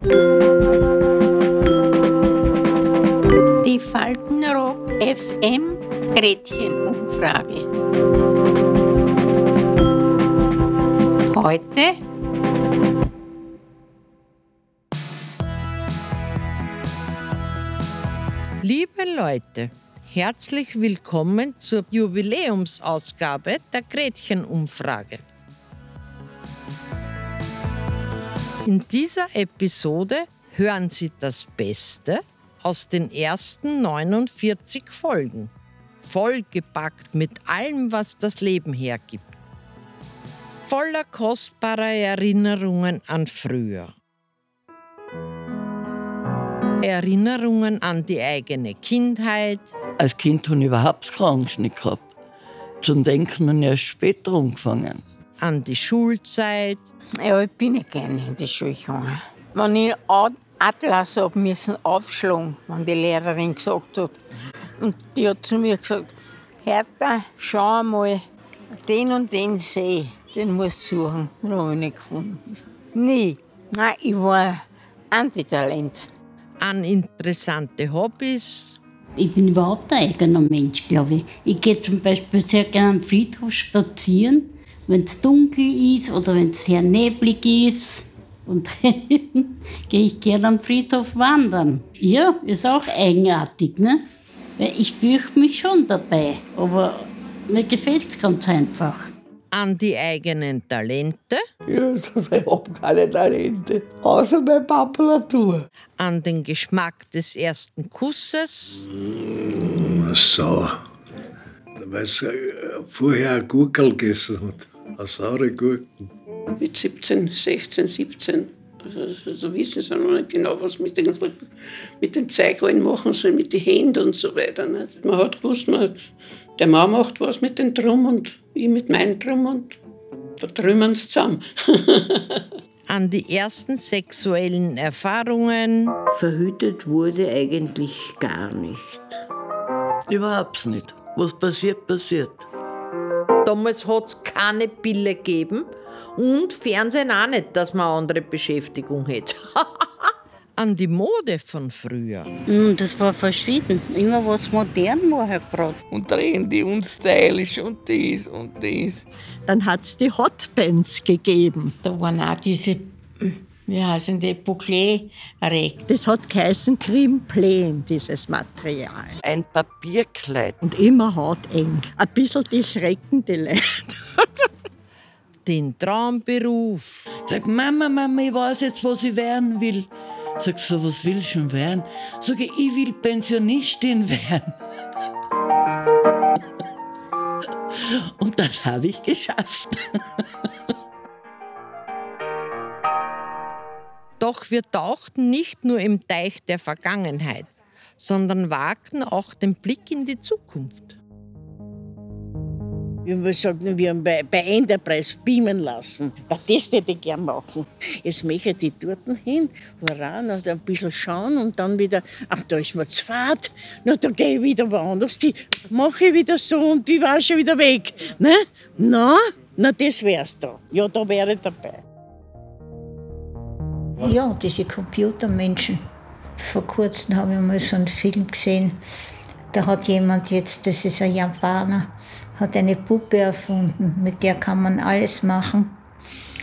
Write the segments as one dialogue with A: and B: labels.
A: Die Faltenrock FM Gretchenumfrage. Heute
B: Liebe Leute, herzlich willkommen zur Jubiläumsausgabe der Gretchenumfrage. In dieser Episode hören Sie das Beste aus den ersten 49 Folgen, vollgepackt mit allem, was das Leben hergibt. Voller kostbarer Erinnerungen an früher. Erinnerungen an die eigene Kindheit.
C: Als Kind habe ich überhaupt keine Angst nicht gehabt. Zum Denken habe ich erst später angefangen.
B: An die Schulzeit.
A: Ja, ich bin nicht gerne in die Schule gegangen. Wenn ich Atlas habe müssen aufschlagen, wenn die Lehrerin gesagt hat. Und die hat zu mir gesagt, Hertha, schau mal, den und den See, den musst du suchen. Den habe ich nicht gefunden. Nie. Nein, ich war Antitalent
B: an interessante Hobbys.
D: Ich bin überhaupt ein eigener Mensch, glaube ich. Ich gehe zum Beispiel sehr gerne am Friedhof spazieren, wenn es dunkel ist oder wenn es sehr neblig ist. Und gehe ich gerne am Friedhof wandern. Ja, ist auch eigenartig, ne? Ich fürchte mich schon dabei, aber mir gefällt es ganz einfach
B: an die eigenen Talente.
C: Ja, ich habe keine Talente, außer meine Papulatur.
B: An den Geschmack des ersten Kusses.
E: Mm, so. Weil es äh, vorher ein Gurkel gegessen hat. Saure Gurken.
F: Mit 17, 16, 17. Also, so wissen sie noch nicht genau, was mit den, mit den Zeigeln machen soll, mit den Händen und so weiter. Nicht? Man hat gewusst, man der Mann macht was mit dem Drum und ich mit meinem Drum und vertrümmern es zusammen.
B: An die ersten sexuellen Erfahrungen.
G: Verhütet wurde eigentlich gar nicht.
C: Überhaupt nicht. Was passiert, passiert.
B: Damals hat es keine Pille gegeben und Fernsehen auch nicht, dass man eine andere Beschäftigung hätte. an die Mode von früher.
D: Mm, das war verschieden. Immer was modern war halt gerade.
H: Und trendy und stylisch und dies und dies.
I: Dann hat es die Hotbands gegeben.
A: Da waren auch diese, wie heißen die, bouclé
I: Das hat geheißen Krimplen, dieses Material.
C: Ein Papierkleid.
I: Und immer hauteng. Ein bisschen die schreckende Leute.
B: Den Traumberuf.
C: Sag, Mama, Mama, ich weiß jetzt, was ich werden will. Sagst du, was willst du schon werden? Sag ich, ich will Pensionistin werden. Und das habe ich geschafft.
B: Doch wir tauchten nicht nur im Teich der Vergangenheit, sondern wagten auch den Blick in die Zukunft
I: man sagt, wir bei, bei Enterprise beamen lassen. Das hätte ich gerne machen. Jetzt möchte ich dort hin, voran und ein bisschen schauen und dann wieder, ach, da ist mir zu fad, na, da gehe ich wieder woanders, die mache ich wieder so und die war schon wieder weg. Ne? Na, na, das wär's da. Ja, da wäre ich dabei.
J: Ja, diese Computermenschen. Vor kurzem habe ich mal so einen Film gesehen. Da hat jemand jetzt, das ist ein Japaner, hat eine Puppe erfunden, mit der kann man alles machen.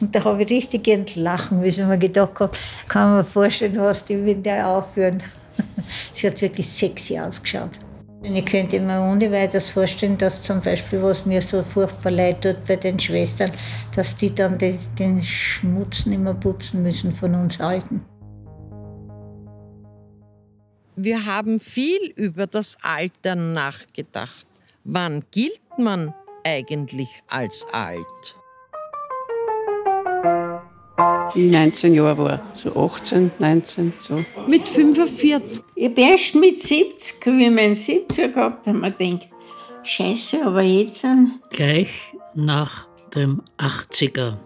J: Und da habe ich richtig entlachen müssen, weil ich gedacht habe, kann man mir vorstellen, was die mit der aufführen. Sie hat wirklich sexy ausgeschaut. Ich könnte mir ohne weiteres vorstellen, dass zum Beispiel, was mir so furchtbar leid tut bei den Schwestern, dass die dann den, den Schmutz nicht mehr putzen müssen von uns Alten.
B: Wir haben viel über das Alter nachgedacht. Wann gilt man eigentlich als alt?
F: 19 Jahre war, so 18, 19, so.
B: Mit 45.
A: Ich bin erst mit 70, wie ich meinen 70er gehabt habe, man denkt, Scheiße, aber jetzt.
K: Gleich nach dem 80er.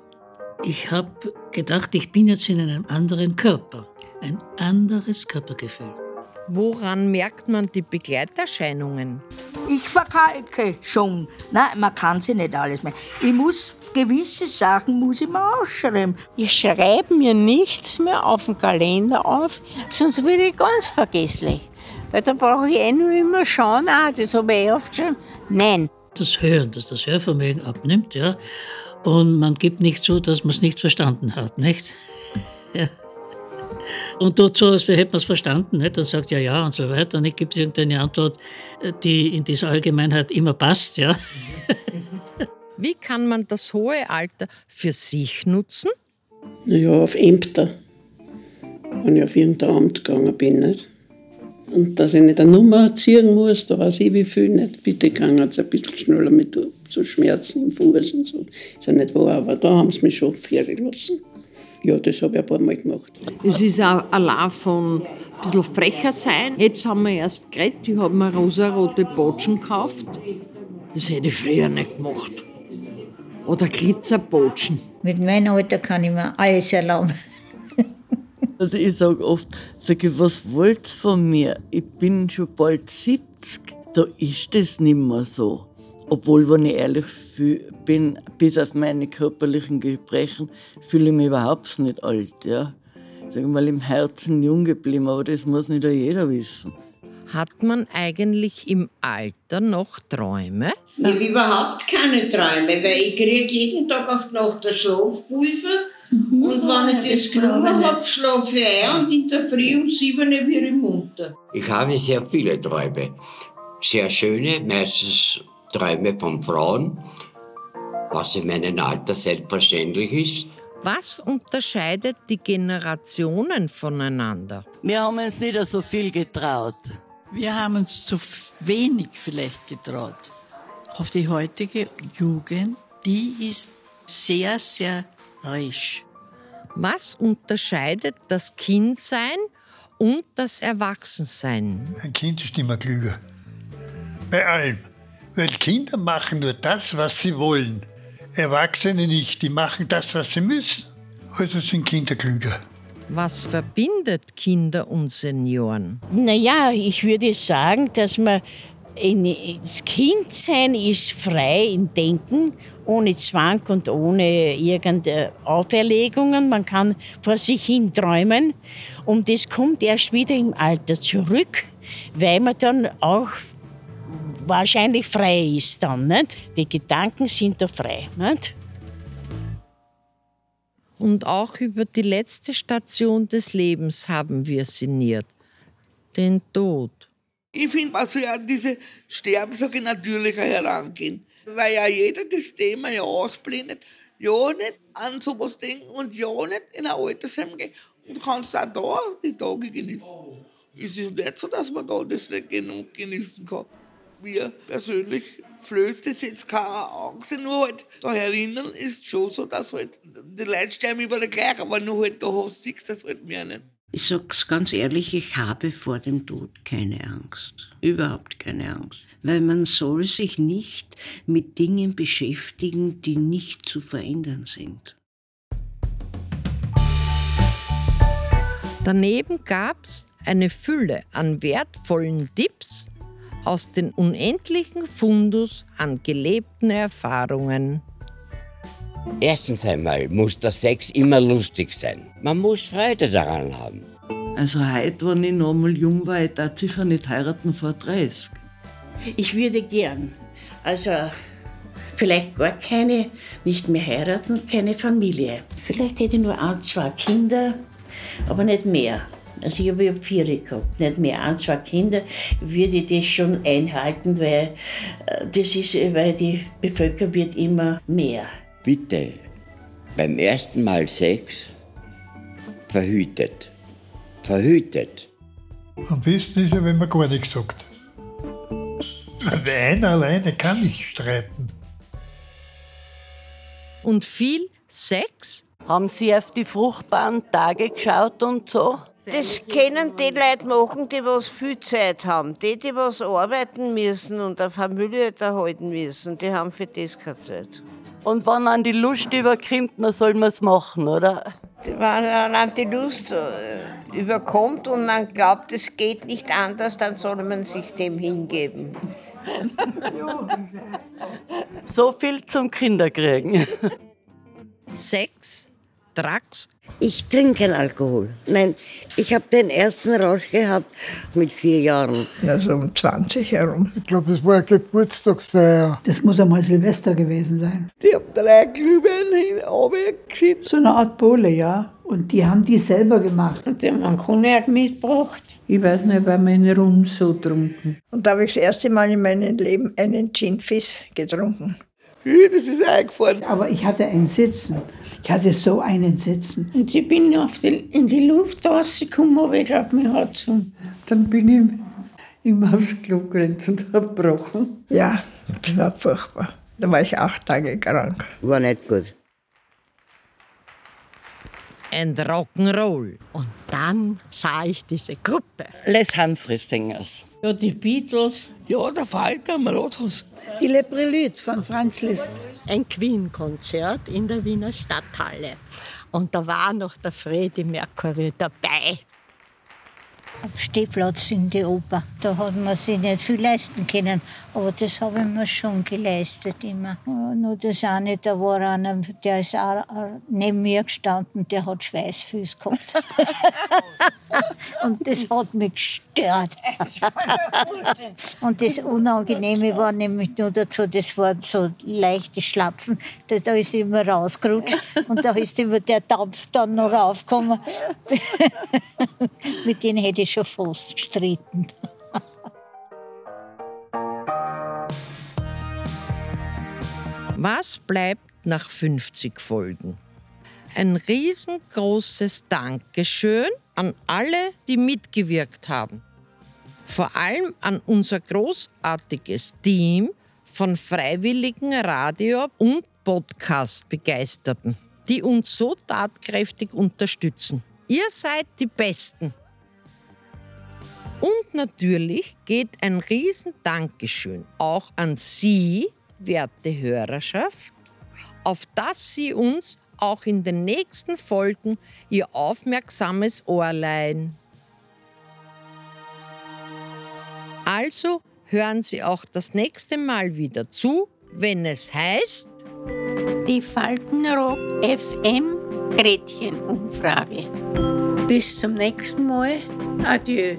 K: Ich habe gedacht, ich bin jetzt in einem anderen Körper, ein anderes Körpergefühl.
B: Woran merkt man die Begleiterscheinungen?
L: Ich verkalke schon. Nein, man kann sie nicht alles mehr. Ich muss gewisse Sachen muss ich mir aufschreiben.
A: Ich schreibe mir nichts mehr auf den Kalender auf, sonst werde ich ganz vergesslich. Weil da brauche ich eh nur immer schauen, ah, das habe ich eh aufgeschrieben. Nein.
K: Das Hören, dass das Hörvermögen abnimmt, ja. Und man gibt nicht zu, dass man es nicht verstanden hat, nicht? Ja. Und tut so, als hätte man es verstanden, nicht? Dann sagt ja, ja und so weiter. Und ich gibt irgendeine Antwort, die in dieser Allgemeinheit immer passt, ja.
B: Wie kann man das hohe Alter für sich nutzen?
F: Naja, auf Ämter. Wenn ich auf irgendein Amt gegangen bin. Nicht? Und dass ich nicht eine Nummer ziehen muss, da weiß ich wie viel nicht. Bitte kann es ein bisschen schneller mit so Schmerzen im Fuß und so. Ist ja nicht wahr, aber da haben sie mich schon fahren lassen. Ja, das habe ich ein paar Mal gemacht.
B: Es ist auch allein von ein bisschen frecher sein. Jetzt haben wir erst geredet, ich habe mir rosa-rote Botschen gekauft. Das hätte ich früher nicht gemacht. Oder Glitzerbotschen.
J: Mit meinem Alter kann ich mir alles erlauben.
C: Also ich sage oft, sag ich, was wollt ihr von mir? Ich bin schon bald 70. Da ist das nicht mehr so. Obwohl, wenn ich ehrlich bin, bis auf meine körperlichen Gespräche, fühle ich mich überhaupt nicht alt. Ja. Sag mal, im Herzen jung geblieben, aber das muss nicht jeder wissen.
B: Hat man eigentlich im Alter noch Träume?
G: Ich habe überhaupt keine Träume, weil ich kriege jeden Tag auf die Nacht eine Schlafpulver mhm. und wenn ich das genommen habe, schlafe ich ein und in der Früh um sieben bin ich munter.
M: Ich habe sehr viele Träume. Sehr schöne, meistens Träume von Frauen, was in meinem Alter selbstverständlich ist.
B: Was unterscheidet die Generationen voneinander?
C: Wir haben uns nicht so viel getraut.
N: Wir haben uns zu wenig vielleicht getraut. Auf die heutige Jugend, die ist sehr, sehr risch.
B: Was unterscheidet das Kindsein und das Erwachsensein?
O: Ein Kind ist immer klüger. Bei allem. Weil Kinder machen nur das, was sie wollen. Erwachsene nicht, die machen das, was sie müssen. Also sind Kinder klüger.
B: Was verbindet Kinder und Senioren?
I: Naja, ich würde sagen, dass man das Kindsein ist frei im Denken, ohne Zwang und ohne irgendeine Auferlegungen. Man kann vor sich hin träumen. Und das kommt erst wieder im Alter zurück, weil man dann auch wahrscheinlich frei ist dann. Nicht? Die Gedanken sind da frei. Nicht?
B: Und auch über die letzte Station des Lebens haben wir sinniert, den Tod.
H: Ich finde, also ja, diese Sterbenssache natürlicher herangehen, weil ja jeder das Thema ja ausblendet, ja nicht an sowas denken und ja nicht in ein Altersheim gehen und kannst auch da die Tage genießen. Es ist nicht so, dass man da das nicht genug genießen kann mir persönlich flößt es jetzt keine Angst, nur halt da erinnern ist schon so, dass halt die Leute sterben überall gleich, aber nur halt da hast du das halt mehr nicht.
G: Ich sag's ganz ehrlich, ich habe vor dem Tod keine Angst. Überhaupt keine Angst. Weil man soll sich nicht mit Dingen beschäftigen, die nicht zu verändern sind.
B: Daneben gab's eine Fülle an wertvollen Tipps aus den unendlichen Fundus an gelebten Erfahrungen.
M: Erstens einmal muss der Sex immer lustig sein. Man muss Freude daran haben.
C: Also heute, wenn ich noch mal jung war, ich darf sicher nicht heiraten vor 30.
I: Ich würde gern. Also vielleicht gar keine, nicht mehr heiraten, keine Familie. Vielleicht hätte ich nur ein, zwei Kinder, aber nicht mehr. Also ich habe vier gehabt, nicht mehr. Ein, zwei Kinder würde ich das schon einhalten, weil äh, das ist, weil die Bevölkerung wird immer mehr.
M: Bitte, beim ersten Mal Sex verhütet. Verhütet.
O: Am besten ist ja, wenn man gar nichts sagt. Einer alleine kann nicht streiten.
B: Und viel Sex?
L: Haben Sie auf die fruchtbaren Tage geschaut und so?
G: Das können die Leute machen, die was viel Zeit haben. Die, die was arbeiten müssen und eine Familie erhalten müssen, die haben für das keine Zeit.
L: Und wenn an die Lust überkommt, dann soll man es machen, oder?
G: wenn einem die Lust äh, überkommt und man glaubt, es geht nicht anders, dann soll man sich dem hingeben.
P: So viel zum Kinderkriegen.
B: Sex, Drugs.
Q: Ich trinke keinen Alkohol. Nein, ich habe den ersten Rausch gehabt mit vier Jahren.
R: Also um 20 herum.
S: Ich glaube, es war eine Geburtstagsfeier.
T: Das muss einmal Silvester gewesen sein.
H: Die haben drei Glühwein runtergeschickt.
T: So eine Art Bowle, ja. Und die haben die selber gemacht.
A: Und die haben einen Cognac mitgebracht.
U: Ich weiß nicht, weil mein Rum so trunken.
R: Und da habe ich das erste Mal in meinem Leben einen Gin Fizz getrunken.
H: Das ist eingefahren.
T: Aber ich hatte einen Sitzen. Ich hatte so einen Sitzen.
A: Und ich bin auf die, in die Luft rausgekommen, aber ich glaube, mir hat es
U: Dann bin ich immer aufs Klo gerannt und habe gebrochen.
R: Ja, das war furchtbar. Da war ich acht Tage krank.
Q: War nicht gut.
B: And Rock'n'Roll.
V: Und dann sah ich diese Gruppe.
P: Les Humphreys Singers.
A: Ja, die Beatles.
H: Ja, der Falk am Rathaus.
T: Die Le Prelude von Franz Liszt.
V: Ein Queen-Konzert in der Wiener Stadthalle. Und da war noch der Freddie Mercury dabei.
J: Auf Stehplatz in die Oper. Da hat man sich nicht viel leisten können. Aber das habe ich mir schon geleistet immer. Nur das eine, da war einer, der ist auch neben mir gestanden, der hat Schweißfüße gehabt. Und das hat mich gestört. Und das Unangenehme war nämlich nur dazu, das waren so leichte Schlapfen. Da, ist immer rausgerutscht und da ist immer der Dampf dann noch raufgekommen. Mit denen hätte ich schon fast gestritten.
B: Was bleibt nach 50 Folgen? Ein riesengroßes Dankeschön an alle, die mitgewirkt haben. Vor allem an unser großartiges Team von freiwilligen Radio- und Podcast-Begeisterten, die uns so tatkräftig unterstützen. Ihr seid die Besten. Und natürlich geht ein Riesendankeschön auch an Sie, werte Hörerschaft, auf dass Sie uns auch in den nächsten Folgen Ihr aufmerksames Ohr leihen. Also hören Sie auch das nächste Mal wieder zu, wenn es heißt
A: Die Faltenrock FM Gretchenumfrage. Bis zum nächsten Mal. Adieu.